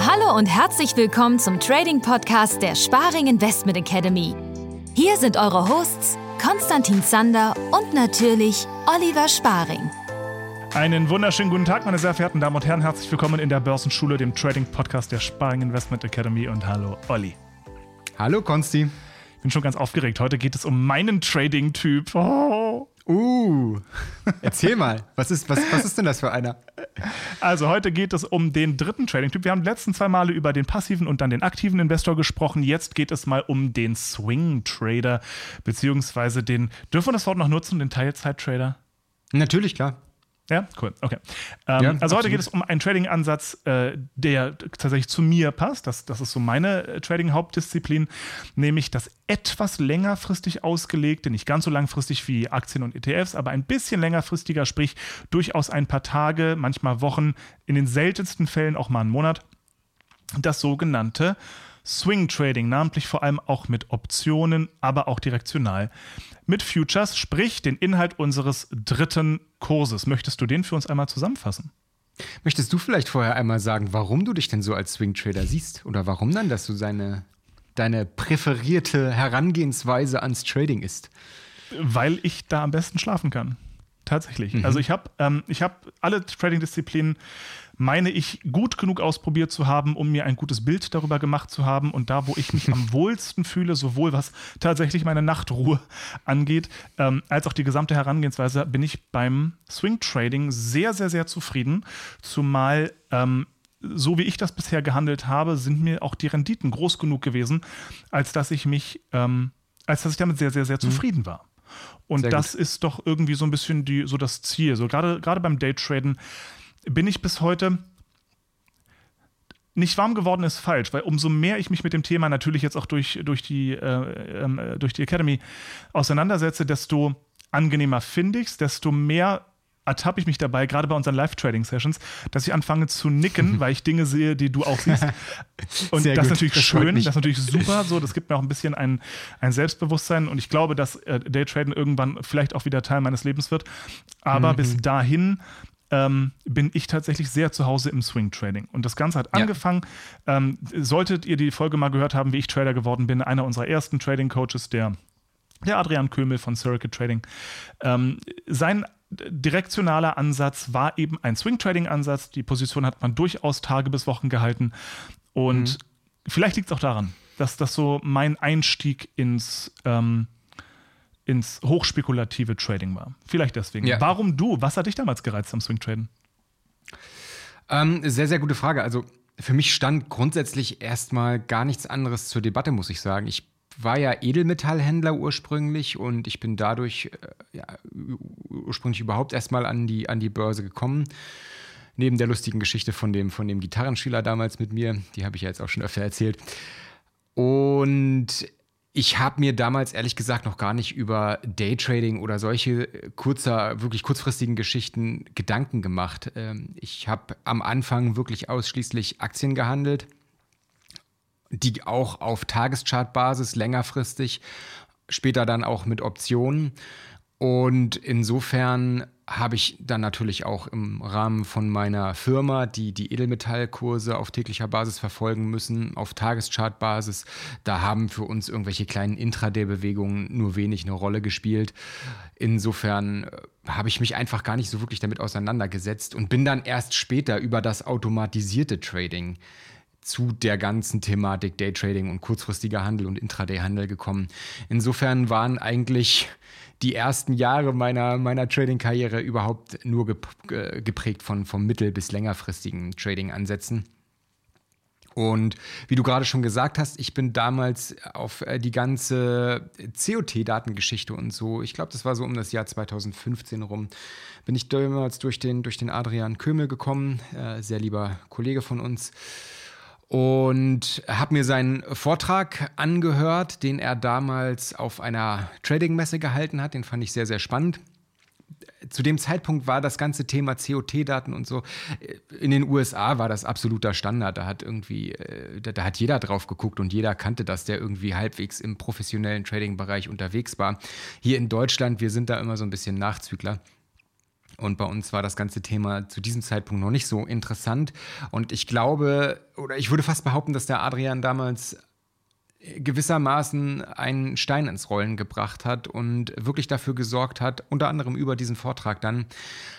Hallo und herzlich willkommen zum Trading Podcast der Sparing Investment Academy. Hier sind eure Hosts Konstantin Zander und natürlich Oliver Sparing. Einen wunderschönen guten Tag, meine sehr verehrten Damen und Herren. Herzlich willkommen in der Börsenschule, dem Trading Podcast der Sparing Investment Academy. Und hallo, Olli. Hallo, Konsti. Ich bin schon ganz aufgeregt. Heute geht es um meinen Trading-Typ. Oh. Uh, erzähl mal, was ist, was, was ist denn das für einer? Also heute geht es um den dritten Trading-Typ. Wir haben die letzten zwei Male über den passiven und dann den aktiven Investor gesprochen. Jetzt geht es mal um den Swing-Trader, beziehungsweise den, dürfen wir das Wort noch nutzen, den Teilzeit-Trader? Natürlich, klar. Ja, cool, okay. Ähm, Ja, also absolut. heute geht es um einen Trading-Ansatz, äh, der tatsächlich zu mir passt. Das, das ist so meine äh, Trading-Hauptdisziplin, nämlich das etwas längerfristig ausgelegte, nicht ganz so langfristig wie Aktien und ETFs, aber ein bisschen längerfristiger, sprich durchaus ein paar Tage, manchmal Wochen, in den seltensten Fällen auch mal einen Monat, das sogenannte Swing Trading, namentlich vor allem auch mit Optionen, aber auch direktional mit Futures, sprich den Inhalt unseres dritten Kurses. Möchtest du den für uns einmal zusammenfassen? Möchtest du vielleicht vorher einmal sagen, warum du dich denn so als Swing Trader siehst? Oder warum dann, dass du seine, deine präferierte Herangehensweise ans Trading ist? Weil ich da am besten schlafen kann. Tatsächlich. Also ich habe ähm, ich hab alle Trading-Disziplinen, meine ich, gut genug ausprobiert zu haben, um mir ein gutes Bild darüber gemacht zu haben. Und da, wo ich mich am wohlsten fühle, sowohl was tatsächlich meine Nachtruhe angeht, ähm, als auch die gesamte Herangehensweise, bin ich beim Swing-Trading sehr, sehr, sehr zufrieden. Zumal ähm, so wie ich das bisher gehandelt habe, sind mir auch die Renditen groß genug gewesen, als dass ich mich, ähm, als dass ich damit sehr, sehr, sehr zufrieden war. Und Sehr das ist doch irgendwie so ein bisschen die, so das Ziel. So gerade, gerade beim Daytraden bin ich bis heute nicht warm geworden ist falsch, weil umso mehr ich mich mit dem Thema natürlich jetzt auch durch, durch, die, äh, ähm, äh, durch die Academy auseinandersetze, desto angenehmer finde ich es, desto mehr ertappe ich mich dabei, gerade bei unseren Live-Trading-Sessions, dass ich anfange zu nicken, weil ich Dinge sehe, die du auch siehst. Und Sehr das ist natürlich Das schön, das ist natürlich super, so, das gibt mir auch ein bisschen ein, ein Selbstbewusstsein und ich glaube, dass äh, Daytraden irgendwann vielleicht auch wieder Teil meines Lebens wird. Aber Mhm. bis dahin ähm, bin ich tatsächlich sehr zu Hause im Swing Trading. Und das Ganze hat Ja. angefangen. Ähm, solltet ihr die Folge mal gehört haben, wie ich Trader geworden bin, einer unserer ersten Trading Coaches, der, der Adrian Kömel von Circuit Trading. Ähm, sein direktionaler Ansatz war eben ein Swing Trading Ansatz. Die Position hat man durchaus Tage bis Wochen gehalten. Und vielleicht liegt es auch daran, dass das so mein Einstieg ins, ähm, ins hochspekulative Trading war. Vielleicht deswegen. Ja. Warum du? Was hat dich damals gereizt am Swing Traden? Ähm, sehr, sehr gute Frage. Also für mich stand grundsätzlich erstmal gar nichts anderes zur Debatte, muss ich sagen. Ich war ja Edelmetallhändler ursprünglich und ich bin dadurch äh, ja, ursprünglich überhaupt erstmal an die, an die Börse gekommen. Neben der lustigen Geschichte von dem, von dem Gitarrenschüler damals mit mir, die habe ich ja jetzt auch schon öfter erzählt. Und ich habe mir damals ehrlich gesagt noch gar nicht über Daytrading oder solche kurzer, wirklich kurzfristigen Geschichten Gedanken gemacht. Ähm, Ich habe am Anfang wirklich ausschließlich Aktien gehandelt, die auch auf Tageschartbasis längerfristig, später dann auch mit Optionen. Und insofern habe ich dann natürlich auch im Rahmen von meiner Firma, die die Edelmetallkurse auf täglicher Basis verfolgen müssen, auf Tageschartbasis, da haben für uns irgendwelche kleinen Intraday-Bewegungen nur wenig eine Rolle gespielt. Insofern äh, habe ich mich einfach gar nicht so wirklich damit auseinandergesetzt und bin dann erst später über das automatisierte Trading zu der ganzen Thematik Daytrading und kurzfristiger Handel und Intraday-Handel gekommen. Insofern waren eigentlich die ersten Jahre meiner, meiner Trading-Karriere überhaupt nur gep geprägt von, von mittel- bis längerfristigen Trading-Ansätzen. Und wie du gerade schon gesagt hast, ich bin damals auf äh, die ganze COT-Datengeschichte und so, ich glaube, das war so um das Jahr 2015 rum, bin ich damals durch den, durch den Adrian Kömel gekommen, äh, sehr lieber Kollege von uns und habe mir seinen Vortrag angehört, den er damals auf einer Trading-Messe gehalten hat. Den fand ich sehr, sehr spannend. Zu dem Zeitpunkt war das ganze Thema COT-Daten und so äh, in den USA war das absoluter Standard. Da hat irgendwie, äh, da, da hat jeder drauf geguckt und jeder kannte das, der irgendwie halbwegs im professionellen Trading-Bereich unterwegs war. Hier in Deutschland, wir sind da immer so ein bisschen Nachzügler. Und bei uns war das ganze Thema zu diesem Zeitpunkt noch nicht so interessant. Und ich glaube, oder ich würde fast behaupten, dass der Adrian damals gewissermaßen einen Stein ins Rollen gebracht hat und wirklich dafür gesorgt hat, unter anderem über diesen Vortrag dann,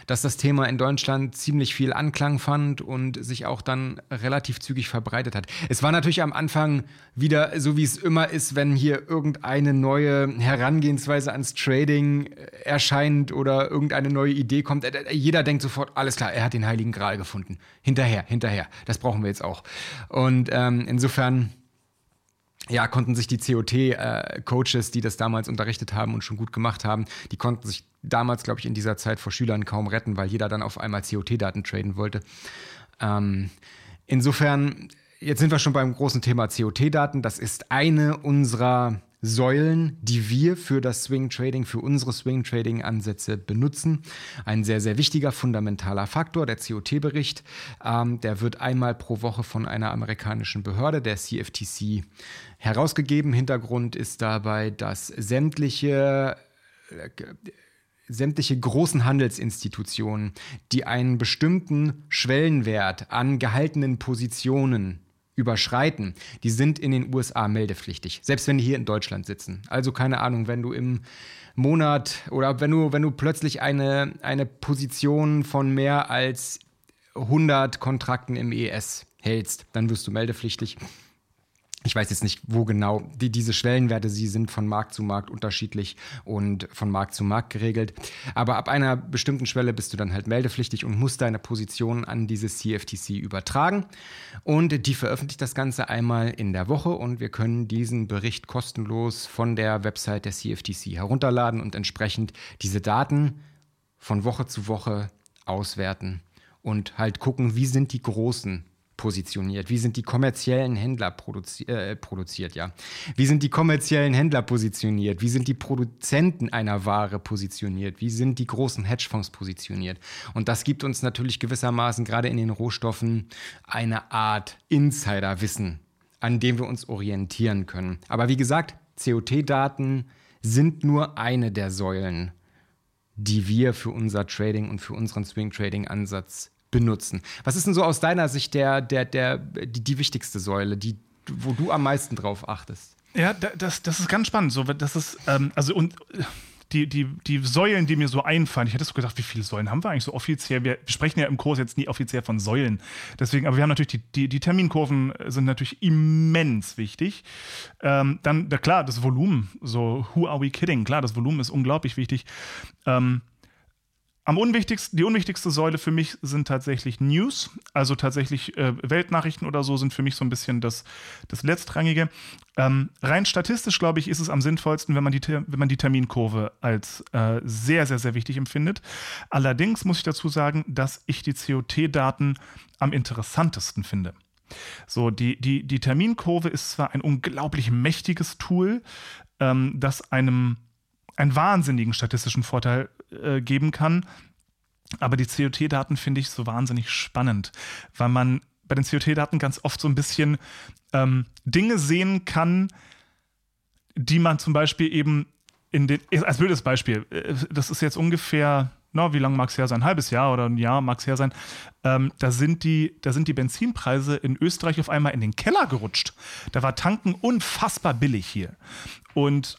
dass das Thema in Deutschland ziemlich viel Anklang fand und sich auch dann relativ zügig verbreitet hat. Es war natürlich am Anfang wieder so, wie es immer ist, wenn hier irgendeine neue Herangehensweise ans Trading äh, erscheint oder irgendeine neue Idee kommt. Äh, jeder denkt sofort, alles klar, er hat den Heiligen Gral gefunden. Hinterher, hinterher. Das brauchen wir jetzt auch. Und ähm, insofern ja, konnten sich die COT-Coaches, äh, die das damals unterrichtet haben und schon gut gemacht haben, die konnten sich damals, glaube ich, in dieser Zeit vor Schülern kaum retten, weil jeder dann auf einmal COT-Daten traden wollte. Ähm, insofern, jetzt sind wir schon beim großen Thema COT-Daten. Das ist eine unserer Säulen, die wir für das Swing Trading, für unsere Swing Trading Ansätze benutzen. Ein sehr, sehr wichtiger, fundamentaler Faktor, der COT-Bericht. Ähm, der wird einmal pro Woche von einer amerikanischen Behörde, der CFTC, herausgegeben. Hintergrund ist dabei, dass sämtliche äh, sämtliche großen Handelsinstitutionen, die einen bestimmten Schwellenwert an gehaltenen Positionen überschreiten, die sind in den USA meldepflichtig, selbst wenn die hier in Deutschland sitzen. Also keine Ahnung, wenn du im Monat oder wenn du, wenn du plötzlich eine, eine Position von mehr als 100 Kontrakten im ES hältst, dann wirst du meldepflichtig. Ich weiß jetzt nicht, wo genau die, diese Schwellenwerte, sie sind von Markt zu Markt unterschiedlich und von Markt zu Markt geregelt. Aber ab einer bestimmten Schwelle bist du dann halt meldepflichtig und musst deine Position an dieses CFTC übertragen. Und die veröffentlicht das Ganze einmal in der Woche und wir können diesen Bericht kostenlos von der Website der CFTC herunterladen und entsprechend diese Daten von Woche zu Woche auswerten und halt gucken, wie sind die großen positioniert? Wie sind die kommerziellen Händler produzi äh, produziert, ja? Wie sind die kommerziellen Händler positioniert? Wie sind die Produzenten einer Ware positioniert? Wie sind die großen Hedgefonds positioniert? Und das gibt uns natürlich gewissermaßen gerade in den Rohstoffen eine Art Insiderwissen, an dem wir uns orientieren können. Aber wie gesagt, COT-Daten sind nur eine der Säulen, die wir für unser Trading und für unseren Swing Trading Ansatz benutzen. Was ist denn so aus deiner Sicht der, der, der, die, die wichtigste Säule, die, wo du am meisten drauf achtest? Ja, das, das ist ganz spannend. So, das ist, ähm, also und die, die, die Säulen, die mir so einfallen, ich hätte so gedacht, wie viele Säulen haben wir eigentlich so offiziell? Wir sprechen ja im Kurs jetzt nie offiziell von Säulen. Deswegen, aber wir haben natürlich die, die, die Terminkurven sind natürlich immens wichtig. Ähm, dann, da, klar, das Volumen, so who are we kidding? Klar, das Volumen ist unglaublich wichtig. Ähm, am unwichtigsten, die unwichtigste Säule für mich sind tatsächlich News. Also tatsächlich äh, Weltnachrichten oder so sind für mich so ein bisschen das, das Letztrangige. Ähm, rein statistisch, glaube ich, ist es am sinnvollsten, wenn man die, wenn man die Terminkurve als äh, sehr, sehr, sehr wichtig empfindet. Allerdings muss ich dazu sagen, dass ich die COT-Daten am interessantesten finde. So, die, die, die Terminkurve ist zwar ein unglaublich mächtiges Tool, ähm, das einem einen wahnsinnigen statistischen Vorteil äh, geben kann. Aber die COT-Daten finde ich so wahnsinnig spannend, weil man bei den COT-Daten ganz oft so ein bisschen ähm, Dinge sehen kann, die man zum Beispiel eben in den, als blödes Beispiel, äh, das ist jetzt ungefähr, no, wie lange mag es her sein? Ein halbes Jahr oder ein Jahr mag es her sein. Ähm, da, sind die, da sind die Benzinpreise in Österreich auf einmal in den Keller gerutscht. Da war Tanken unfassbar billig hier. Und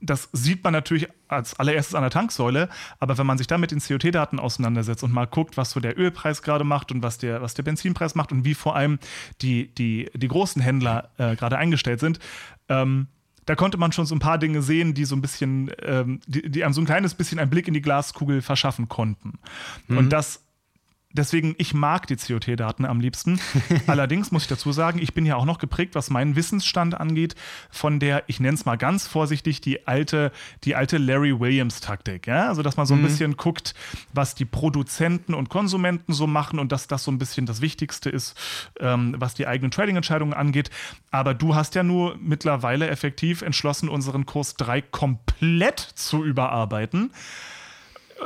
das sieht man natürlich als allererstes an der Tanksäule, aber wenn man sich dann mit den COT-Daten auseinandersetzt und mal guckt, was so der Ölpreis gerade macht und was der, was der Benzinpreis macht und wie vor allem die, die, die großen Händler äh, gerade eingestellt sind, ähm, da konnte man schon so ein paar Dinge sehen, die so ein bisschen, ähm, die, die, einem so ein kleines bisschen einen Blick in die Glaskugel verschaffen konnten. Mhm. Und das Deswegen, ich mag die COT-Daten am liebsten. Allerdings muss ich dazu sagen, ich bin ja auch noch geprägt, was meinen Wissensstand angeht, von der, ich nenne es mal ganz vorsichtig, die alte, die alte Larry Williams-Taktik. Ja? Also, dass man so ein mhm. bisschen guckt, was die Produzenten und Konsumenten so machen und dass das so ein bisschen das Wichtigste ist, ähm, was die eigenen Trading-Entscheidungen angeht. Aber du hast ja nur mittlerweile effektiv entschlossen, unseren Kurs 3 komplett zu überarbeiten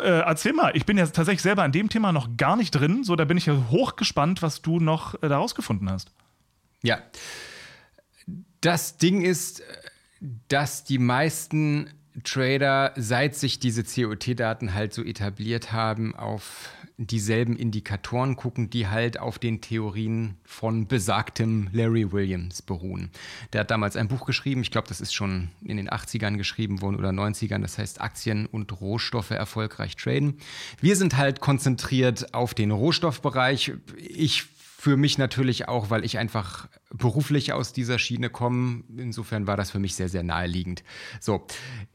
äh, erzähl mal, ich bin ja tatsächlich selber an dem Thema noch gar nicht drin, so da bin ich ja hochgespannt, was du noch äh, daraus gefunden hast. Ja. Das Ding ist, dass die meisten Trader, seit sich diese COT-Daten halt so etabliert haben, auf dieselben Indikatoren gucken, die halt auf den Theorien von besagtem Larry Williams beruhen. Der hat damals ein Buch geschrieben, ich glaube, das ist schon in den 80ern geschrieben worden oder 90ern, das heißt Aktien und Rohstoffe erfolgreich traden. Wir sind halt konzentriert auf den Rohstoffbereich. Ich für mich natürlich auch, weil ich einfach beruflich aus dieser Schiene komme. Insofern war das für mich sehr, sehr naheliegend. So,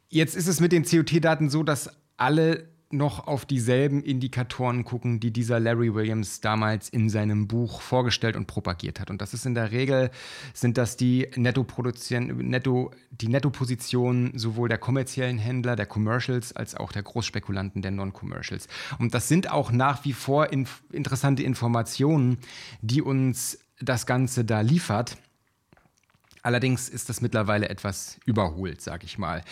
jetzt ist es mit den COT-Daten so, dass alle noch auf dieselben Indikatoren gucken, die dieser Larry Williams damals in seinem Buch vorgestellt und propagiert hat. Und das ist in der Regel, sind das die Netto, Netto die Nettopositionen sowohl der kommerziellen Händler, der Commercials, als auch der Großspekulanten, der Non-Commercials. Und das sind auch nach wie vor inf interessante Informationen, die uns das Ganze da liefert. Allerdings ist das mittlerweile etwas überholt, sage ich mal.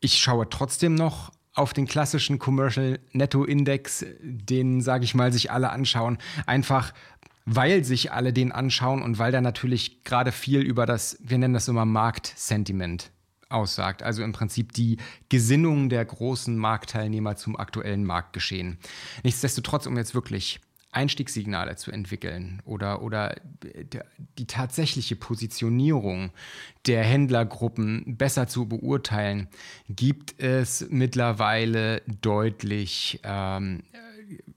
Ich schaue trotzdem noch auf den klassischen Commercial Netto Index, den, sage ich mal, sich alle anschauen, einfach weil sich alle den anschauen und weil da natürlich gerade viel über das, wir nennen das immer Marktsentiment aussagt. Also im Prinzip die Gesinnung der großen Marktteilnehmer zum aktuellen Marktgeschehen. Nichtsdestotrotz, um jetzt wirklich Einstiegssignale zu entwickeln oder, oder die tatsächliche Positionierung der Händlergruppen besser zu beurteilen, gibt es mittlerweile deutlich ähm,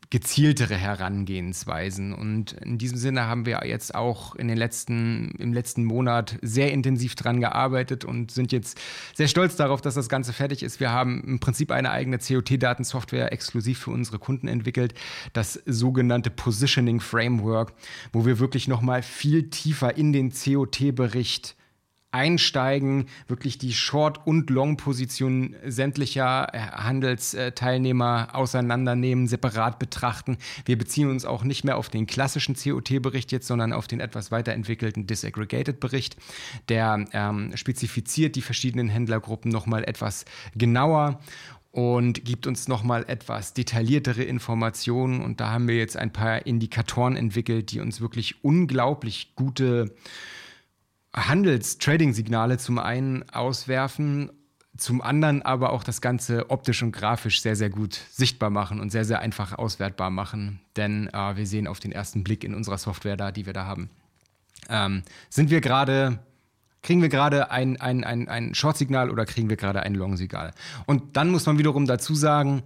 gezieltere Herangehensweisen. Und in diesem Sinne haben wir jetzt auch in den letzten, im letzten Monat sehr intensiv dran gearbeitet und sind jetzt sehr stolz darauf, dass das Ganze fertig ist. Wir haben im Prinzip eine eigene COT-Datensoftware exklusiv für unsere Kunden entwickelt, das sogenannte Positioning Framework, wo wir wirklich nochmal viel tiefer in den COT-Bericht einsteigen, wirklich die Short- und Long-Position sämtlicher äh, Handelsteilnehmer auseinandernehmen, separat betrachten. Wir beziehen uns auch nicht mehr auf den klassischen COT-Bericht jetzt, sondern auf den etwas weiterentwickelten Disaggregated-Bericht. Der ähm, spezifiziert die verschiedenen Händlergruppen nochmal etwas genauer und gibt uns nochmal etwas detailliertere Informationen. Und da haben wir jetzt ein paar Indikatoren entwickelt, die uns wirklich unglaublich gute Handels-Trading-Signale zum einen auswerfen, zum anderen aber auch das Ganze optisch und grafisch sehr, sehr gut sichtbar machen und sehr, sehr einfach auswertbar machen. Denn äh, wir sehen auf den ersten Blick in unserer Software da, die wir da haben, ähm, sind wir gerade Kriegen wir gerade ein, ein, ein, ein Short-Signal oder kriegen wir gerade ein Long-Signal? Und dann muss man wiederum dazu sagen,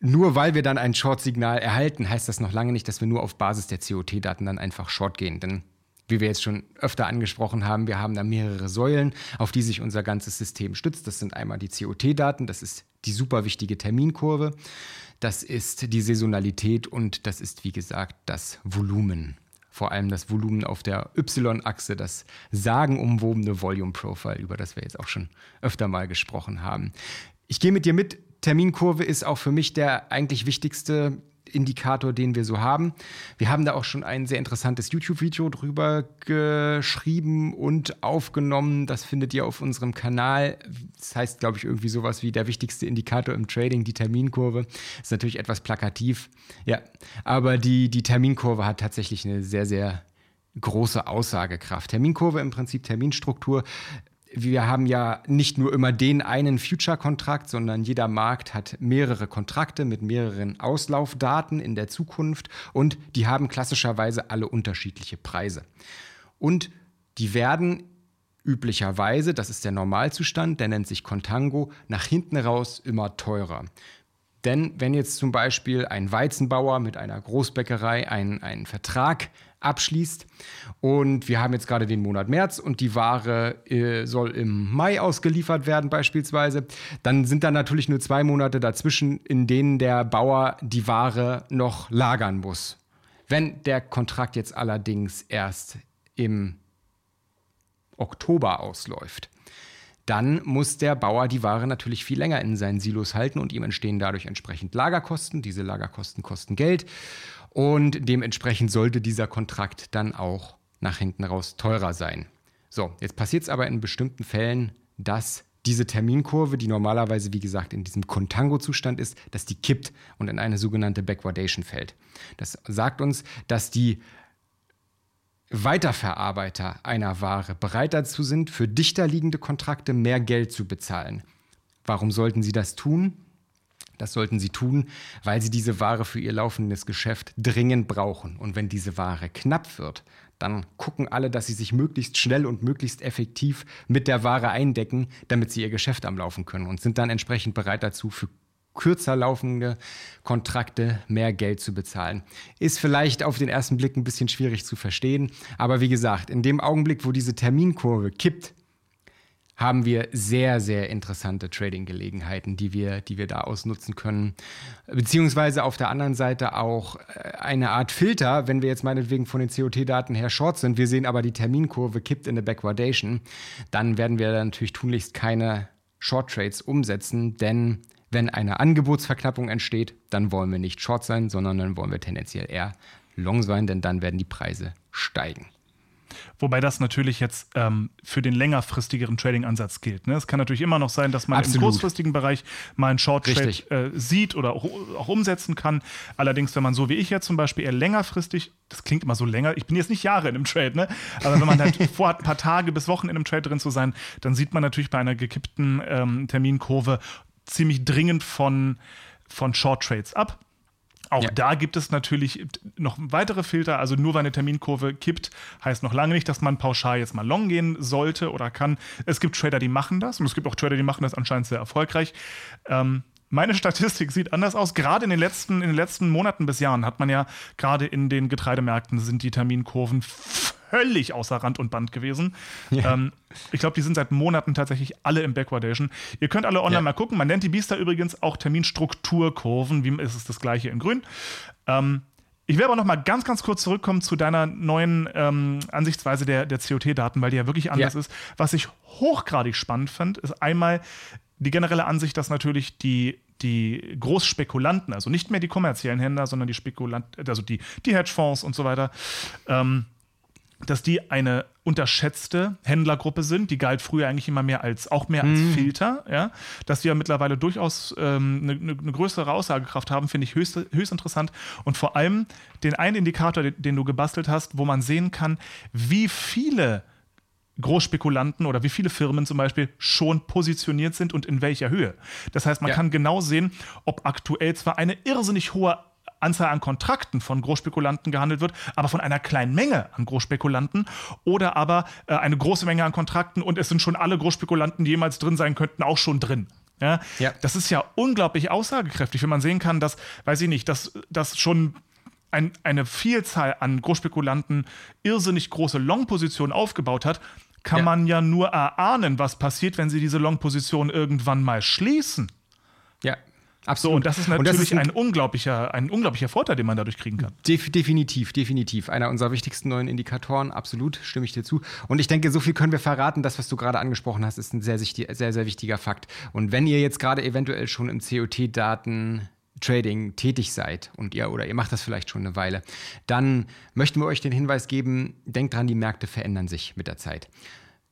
nur weil wir dann ein Short-Signal erhalten, heißt das noch lange nicht, dass wir nur auf Basis der COT-Daten dann einfach Short gehen. Denn wie wir jetzt schon öfter angesprochen haben, wir haben da mehrere Säulen, auf die sich unser ganzes System stützt. Das sind einmal die COT-Daten, das ist die super wichtige Terminkurve, das ist die Saisonalität und das ist, wie gesagt, das Volumen. Vor allem das Volumen auf der Y-Achse, das sagenumwobene Volume Profile, über das wir jetzt auch schon öfter mal gesprochen haben. Ich gehe mit dir mit. Terminkurve ist auch für mich der eigentlich wichtigste Indikator, den wir so haben. Wir haben da auch schon ein sehr interessantes YouTube-Video drüber geschrieben und aufgenommen. Das findet ihr auf unserem Kanal. Das heißt, glaube ich, irgendwie sowas wie der wichtigste Indikator im Trading, die Terminkurve. Ist natürlich etwas plakativ. Ja, aber die, die Terminkurve hat tatsächlich eine sehr, sehr große Aussagekraft. Terminkurve im Prinzip Terminstruktur wir haben ja nicht nur immer den einen Future-Kontrakt, sondern jeder Markt hat mehrere Kontrakte mit mehreren Auslaufdaten in der Zukunft und die haben klassischerweise alle unterschiedliche Preise. Und die werden üblicherweise, das ist der Normalzustand, der nennt sich Contango, nach hinten raus immer teurer. Denn wenn jetzt zum Beispiel ein Weizenbauer mit einer Großbäckerei einen, einen Vertrag abschließt. Und wir haben jetzt gerade den Monat März und die Ware äh, soll im Mai ausgeliefert werden beispielsweise. Dann sind da natürlich nur zwei Monate dazwischen, in denen der Bauer die Ware noch lagern muss. Wenn der Kontrakt jetzt allerdings erst im Oktober ausläuft, dann muss der Bauer die Ware natürlich viel länger in seinen Silos halten und ihm entstehen dadurch entsprechend Lagerkosten. Diese Lagerkosten kosten Geld und dementsprechend sollte dieser Kontrakt dann auch nach hinten raus teurer sein. So, jetzt passiert es aber in bestimmten Fällen, dass diese Terminkurve, die normalerweise, wie gesagt, in diesem Contango-Zustand ist, dass die kippt und in eine sogenannte Backwardation fällt. Das sagt uns, dass die Weiterverarbeiter einer Ware bereit dazu sind, für dichter liegende Kontrakte mehr Geld zu bezahlen. Warum sollten sie das tun? Das sollten sie tun, weil sie diese Ware für ihr laufendes Geschäft dringend brauchen. Und wenn diese Ware knapp wird, dann gucken alle, dass sie sich möglichst schnell und möglichst effektiv mit der Ware eindecken, damit sie ihr Geschäft am Laufen können und sind dann entsprechend bereit dazu, für kürzer laufende Kontrakte mehr Geld zu bezahlen. Ist vielleicht auf den ersten Blick ein bisschen schwierig zu verstehen, aber wie gesagt, in dem Augenblick, wo diese Terminkurve kippt, haben wir sehr, sehr interessante Trading-Gelegenheiten, die wir, die wir da ausnutzen können. Beziehungsweise auf der anderen Seite auch äh, eine Art Filter, wenn wir jetzt meinetwegen von den COT-Daten her short sind, wir sehen aber die Terminkurve kippt in eine Backwardation, dann werden wir natürlich tunlichst keine Short-Trades umsetzen, denn wenn eine Angebotsverknappung entsteht, dann wollen wir nicht short sein, sondern dann wollen wir tendenziell eher long sein, denn dann werden die Preise steigen. Wobei das natürlich jetzt ähm, für den längerfristigeren Trading-Ansatz gilt. Ne? Es kann natürlich immer noch sein, dass man Absolut. im kurzfristigen Bereich mal einen Short-Trade äh, sieht oder auch, auch, umsetzen kann. Allerdings, wenn man so wie ich jetzt zum Beispiel eher längerfristig, das klingt immer so länger, ich bin jetzt nicht Jahre in einem Trade, ne? aber wenn man halt vorhat, ein paar Tage bis Wochen in einem Trade drin zu sein, dann sieht man natürlich bei einer gekippten ähm, Terminkurve ziemlich dringend von, von Short Trades ab. Auch ja. da gibt es natürlich noch weitere Filter. Also nur weil eine Terminkurve kippt, heißt noch lange nicht, dass man pauschal jetzt mal long gehen sollte oder kann. Es gibt Trader, die machen das und es gibt auch Trader, die machen das anscheinend sehr erfolgreich. Ähm, meine Statistik sieht anders aus. Gerade in den letzten, in den letzten Monaten bis Jahren hat man ja gerade in den Getreidemärkten sind die Terminkurven völlig außer Rand und Band gewesen. Ja. Ähm, ich glaube, die sind seit Monaten tatsächlich alle im Backwardation. Ihr könnt alle online ja. mal gucken. Man nennt die Biester übrigens auch Terminstrukturkurven. Wie ist es das gleiche in Grün? Ähm, ich will aber noch mal ganz, ganz kurz zurückkommen zu deiner neuen ähm, Ansichtsweise der, der COT-Daten, weil die ja wirklich anders ja. ist. Was ich hochgradig spannend fand, ist einmal die generelle Ansicht, dass natürlich die die Großspekulanten, also nicht mehr die kommerziellen Händler, sondern die Spekulanten, also die, die Hedgefonds und so weiter, ähm, dass die eine unterschätzte Händlergruppe sind. Die galt früher eigentlich immer mehr als auch mehr als mhm. Filter, ja. Dass die ja mittlerweile durchaus ähm, eine, eine, größere Aussagekraft haben, finde ich höchst, höchst interessant. Und vor allem den einen Indikator, den, den du gebastelt hast, wo man sehen kann, wie viele Großspekulanten oder wie viele Firmen zum Beispiel schon positioniert sind und in welcher Höhe. Das heißt, man ja. kann genau sehen, ob aktuell zwar eine irrsinnig hohe Anzahl an Kontrakten von Großspekulanten gehandelt wird, aber von einer kleinen Menge an Großspekulanten oder aber äh, eine große Menge an Kontrakten und es sind schon alle Großspekulanten, die jemals drin sein könnten, auch schon drin. Ja, ja. Das ist ja unglaublich aussagekräftig, wenn man sehen kann, dass, weiß ich nicht, dass, dass schon ein, eine Vielzahl an Großspekulanten irrsinnig große Long-Positionen aufgebaut hat, kann ja. man ja nur erahnen, was passiert, wenn sie diese Long-Position irgendwann mal schließen. Ja, Absolut. So, und das ist natürlich das ist ein, ein, unglaublicher, ein unglaublicher Vorteil, den man dadurch kriegen kann. Def definitiv, definitiv. Einer unserer wichtigsten neuen Indikatoren, absolut, stimme ich dir zu. Und ich denke, so viel können wir verraten. Das, was du gerade angesprochen hast, ist ein sehr, sehr, sehr wichtiger Fakt. Und wenn ihr jetzt gerade eventuell schon im COT-Daten Trading tätig seid und ihr oder ihr macht das vielleicht schon eine Weile, dann möchten wir euch den Hinweis geben, denkt dran, die Märkte verändern sich mit der Zeit.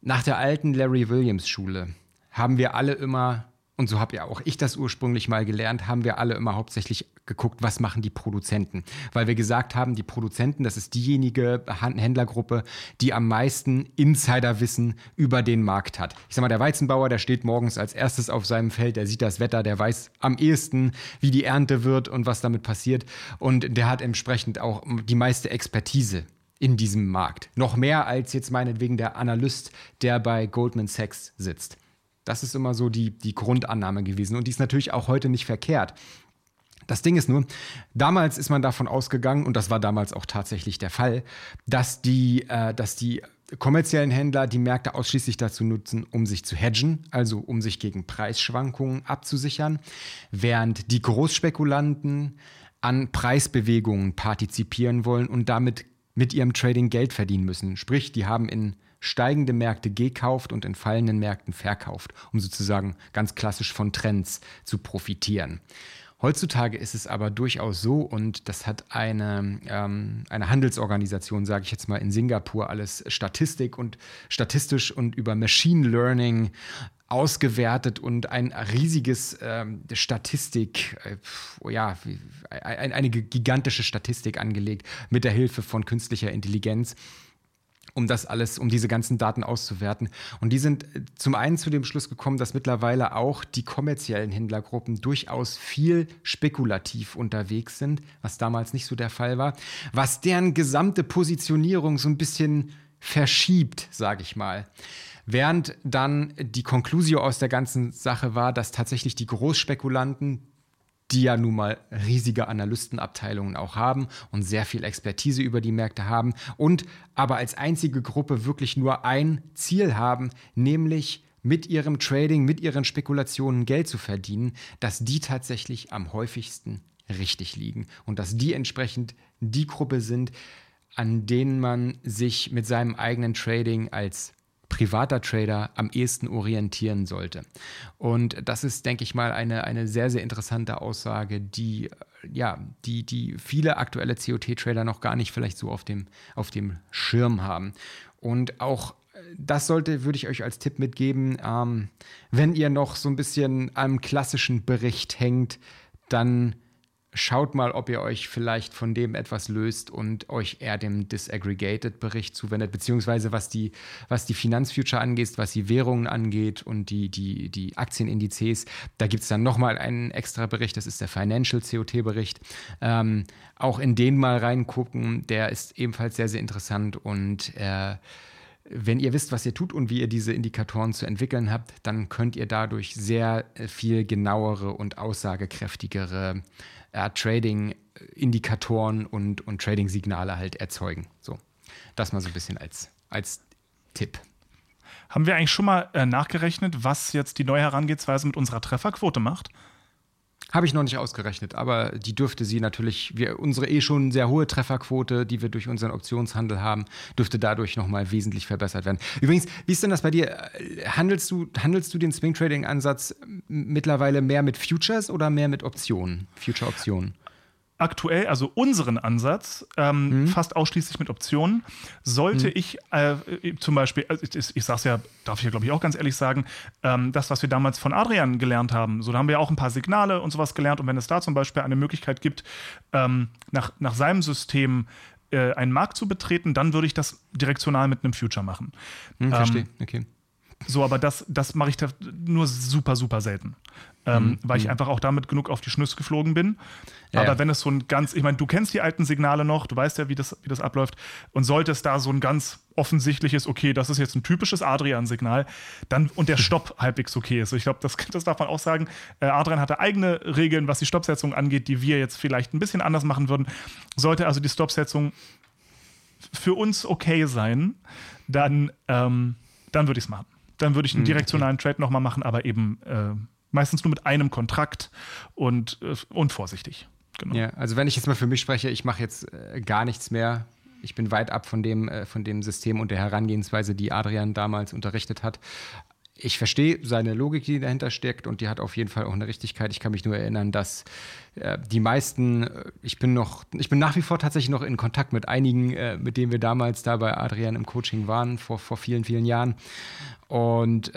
Nach der alten Larry Williams Schule haben wir alle immer und so habe ja auch ich das ursprünglich mal gelernt, haben wir alle immer hauptsächlich geguckt, was machen die Produzenten. Weil wir gesagt haben, die Produzenten, das ist diejenige Händlergruppe, die am meisten Insiderwissen über den Markt hat. Ich sag mal, der Weizenbauer, der steht morgens als erstes auf seinem Feld, der sieht das Wetter, der weiß am ehesten, wie die Ernte wird und was damit passiert. Und der hat entsprechend auch die meiste Expertise in diesem Markt. Noch mehr als jetzt meinetwegen der Analyst, der bei Goldman Sachs sitzt. Das ist immer so die, die Grundannahme gewesen. Und die ist natürlich auch heute nicht verkehrt. Das Ding ist nur, damals ist man davon ausgegangen, und das war damals auch tatsächlich der Fall, dass die, äh, dass die kommerziellen Händler die Märkte ausschließlich dazu nutzen, um sich zu hedgen, also um sich gegen Preisschwankungen abzusichern, während die Großspekulanten an Preisbewegungen partizipieren wollen und damit mit ihrem Trading Geld verdienen müssen. Sprich, die haben in steigende Märkte gekauft und in fallenden Märkten verkauft, um sozusagen ganz klassisch von Trends zu profitieren. Heutzutage ist es aber durchaus so, und das hat eine, ähm, eine Handelsorganisation, sage ich jetzt mal, in Singapur alles Statistik und statistisch und über Machine Learning ausgewertet und ein riesiges ähm, Statistik, äh, ja, ein, eine gigantische Statistik angelegt mit der Hilfe von künstlicher Intelligenz um das alles, um diese ganzen Daten auszuwerten. Und die sind äh, zum einen zu dem Schluss gekommen, dass mittlerweile auch die kommerziellen Händlergruppen durchaus viel spekulativ unterwegs sind, was damals nicht so der Fall war, was deren gesamte Positionierung so ein bisschen verschiebt, sage ich mal. Während dann die Konklusio aus der ganzen Sache war, dass tatsächlich die Großspekulanten die ja nun mal riesige Analystenabteilungen auch haben und sehr viel Expertise über die Märkte haben und aber als einzige Gruppe wirklich nur ein Ziel haben, nämlich mit ihrem Trading, mit ihren Spekulationen Geld zu verdienen, dass die tatsächlich am häufigsten richtig liegen und dass die entsprechend die Gruppe sind, an denen man sich mit seinem eigenen Trading als privater Trader am ehesten orientieren sollte. Und das ist, denke ich mal, eine, eine sehr, sehr interessante Aussage, die, ja, die, die viele aktuelle COT-Trader noch gar nicht vielleicht so auf dem, auf dem Schirm haben. Und auch das sollte, würde ich euch als Tipp mitgeben, ähm, wenn ihr noch so ein bisschen am klassischen Bericht hängt, dann schaut mal, ob ihr euch vielleicht von dem etwas löst und euch eher dem Disaggregated-Bericht zuwendet, beziehungsweise was die, was die Finanzfuture angeht, was die Währungen angeht und die, die, die Aktienindizes. Da gibt es dann nochmal einen extra Bericht, das ist der Financial COT-Bericht. Ähm, auch in den mal reingucken, der ist ebenfalls sehr, sehr interessant und äh, wenn ihr wisst, was ihr tut und wie ihr diese Indikatoren zu entwickeln habt, dann könnt ihr dadurch sehr viel genauere und aussagekräftigere äh, Trading-Indikatoren und, und Trading-Signale halt erzeugen. So, das mal so ein bisschen als, als Tipp. Haben wir eigentlich schon mal äh, nachgerechnet, was jetzt die neue Herangehensweise mit unserer Trefferquote macht? Habe ich noch nicht ausgerechnet, aber die dürfte sie natürlich, wir, unsere eh schon sehr hohe Trefferquote, die wir durch unseren Optionshandel haben, dürfte dadurch nochmal wesentlich verbessert werden. Übrigens, wie ist denn das bei dir? Handelst du, handelst du den Swing Trading Ansatz mittlerweile mehr mit Futures oder mehr mit Optionen, Future-Optionen? Aktuell, also unseren Ansatz, ähm, mhm. fast ausschließlich mit Optionen. Sollte mhm. ich äh, zum Beispiel, also ich, ich sage es ja, darf ich ja glaube ich auch ganz ehrlich sagen, ähm, das, was wir damals von Adrian gelernt haben, so da haben wir auch ein paar Signale und sowas gelernt. Und wenn es da zum Beispiel eine Möglichkeit gibt, ähm, nach, nach seinem System äh, einen Markt zu betreten, dann würde ich das direktional mit einem Future machen. Mhm, verstehe, okay. So, aber das, das mache ich da nur super, super selten. Ähm, mhm. Weil ich mhm. einfach auch damit genug auf die Schnüsse geflogen bin. Ja, aber ja. wenn es so ein ganz, ich meine, du kennst die alten Signale noch, du weißt ja, wie das, wie das abläuft. Und sollte es da so ein ganz offensichtliches, okay, das ist jetzt ein typisches Adrian-Signal, dann und der Stopp halbwegs okay ist. Ich glaube, das, das darf man auch sagen. Äh, Adrian hatte eigene Regeln, was die Stoppsetzung angeht, die wir jetzt vielleicht ein bisschen anders machen würden. Sollte also die Stoppsetzung für uns okay sein, dann, ähm, dann würde ich es machen. Dann würde ich einen mhm, direktionalen okay. Trade nochmal machen, aber eben äh, meistens nur mit einem Kontrakt und, äh, und vorsichtig. Genau. Ja, also wenn ich jetzt mal für mich spreche, ich mache jetzt äh, gar nichts mehr. Ich bin weit ab von dem, äh, von dem System und der Herangehensweise, die Adrian damals unterrichtet hat. Ich verstehe seine Logik, die dahinter steckt und die hat auf jeden Fall auch eine Richtigkeit. Ich kann mich nur erinnern, dass äh, die meisten, äh, ich bin noch, ich bin nach wie vor tatsächlich noch in Kontakt mit einigen, äh, mit denen wir damals da bei Adrian im Coaching waren, vor, vor vielen, vielen Jahren. Und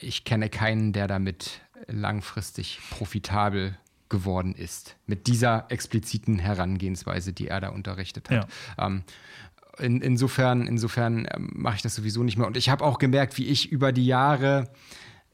ich kenne keinen, der damit langfristig profitabel geworden ist. Mit dieser expliziten Herangehensweise, die er da unterrichtet hat. Ja. Ähm, in, insofern insofern ähm, mache ich das sowieso nicht mehr. Und ich habe auch gemerkt, wie ich über die Jahre,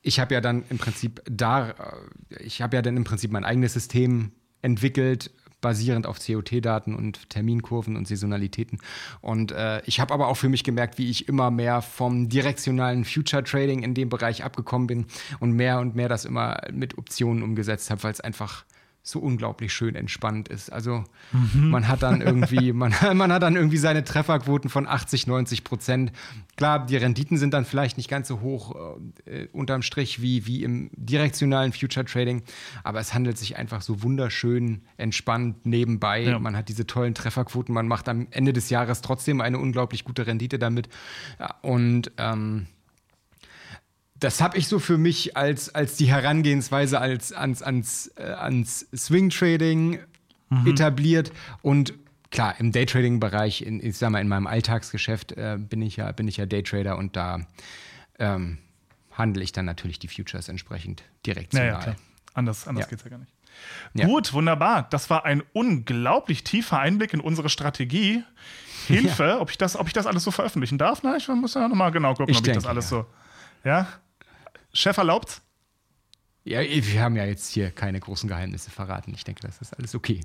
ich habe ja dann im Prinzip da, äh, ich habe ja dann im Prinzip mein eigenes System entwickelt, basierend auf COT-Daten und Terminkurven und Saisonalitäten. Und äh, ich habe aber auch für mich gemerkt, wie ich immer mehr vom direktionalen Future Trading in dem Bereich abgekommen bin und mehr und mehr das immer mit Optionen umgesetzt habe, weil es einfach so unglaublich schön entspannt ist. Also mhm. man hat dann irgendwie, man, man hat dann irgendwie seine Trefferquoten von 80, 90 Prozent. Klar, die Renditen sind dann vielleicht nicht ganz so hoch äh, unterm Strich wie, wie im direktionalen Future Trading, aber es handelt sich einfach so wunderschön entspannt nebenbei. Ja. Man hat diese tollen Trefferquoten, man macht am Ende des Jahres trotzdem eine unglaublich gute Rendite damit. Und ähm, das habe ich so für mich als, als die Herangehensweise als, ans, ans, äh, ans Swing Trading mhm. etabliert und klar, im Daytrading-Bereich, ich sag mal, in meinem Alltagsgeschäft äh, bin, ich ja, bin ich ja Daytrader und da ähm, handle ich dann natürlich die Futures entsprechend direkt. Naja, klar. Anders, anders ja. geht es ja gar nicht. Ja. Gut, wunderbar. Das war ein unglaublich tiefer Einblick in unsere Strategie Hilfe, ja. ob, ich das, ob ich das alles so veröffentlichen darf. Na, ich muss ja nochmal genau gucken, ich ob denke, ich das alles so. Ja? Chef erlaubt? Ja, wir haben ja jetzt hier keine großen Geheimnisse verraten. Ich denke, das ist alles okay.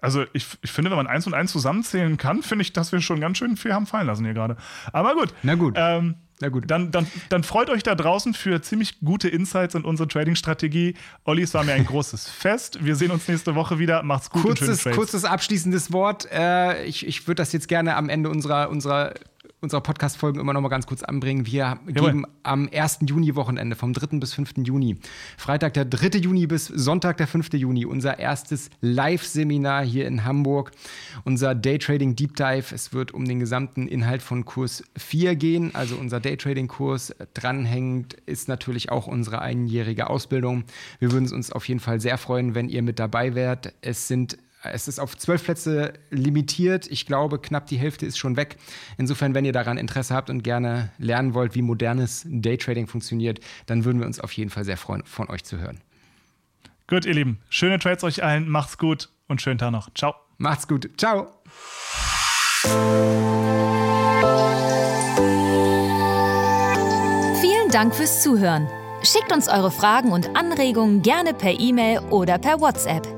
Also ich, ich finde, wenn man eins und eins zusammenzählen kann, finde ich, dass wir schon ganz schön viel haben fallen lassen hier gerade. Aber gut. Na gut. Ähm, na gut. Dann, dann, dann freut euch da draußen für ziemlich gute Insights in unsere Trading-Strategie. Olli, es war mir ein großes Fest. Wir sehen uns nächste Woche wieder. Macht's gut. Kurzes, kurzes abschließendes Wort. Äh, ich ich würde das jetzt gerne am Ende unserer, unserer unserer Podcast-Folgen immer noch mal ganz kurz anbringen. Wir geben am 1. Juni-Wochenende, vom 3. bis 5. Juni, Freitag der 3. Juni bis Sonntag der 5. Juni, unser erstes Live-Seminar hier in Hamburg. Unser Daytrading Deep Dive. Es wird um den gesamten Inhalt von Kurs 4 gehen, also unser Daytrading-Kurs. Dranhängend ist natürlich auch unsere einjährige Ausbildung. Wir würden uns auf jeden Fall sehr freuen, wenn ihr mit dabei wärt. Es sind es ist auf zwölf Plätze limitiert. Ich glaube, knapp die Hälfte ist schon weg. Insofern, wenn ihr daran Interesse habt und gerne lernen wollt, wie modernes Daytrading funktioniert, dann würden wir uns auf jeden Fall sehr freuen, von euch zu hören. Gut, ihr Lieben. Schöne Trades euch allen. Macht's gut und schönen Tag noch. Ciao. Macht's gut. Ciao. Vielen Dank fürs Zuhören. Schickt uns eure Fragen und Anregungen gerne per E-Mail oder per WhatsApp.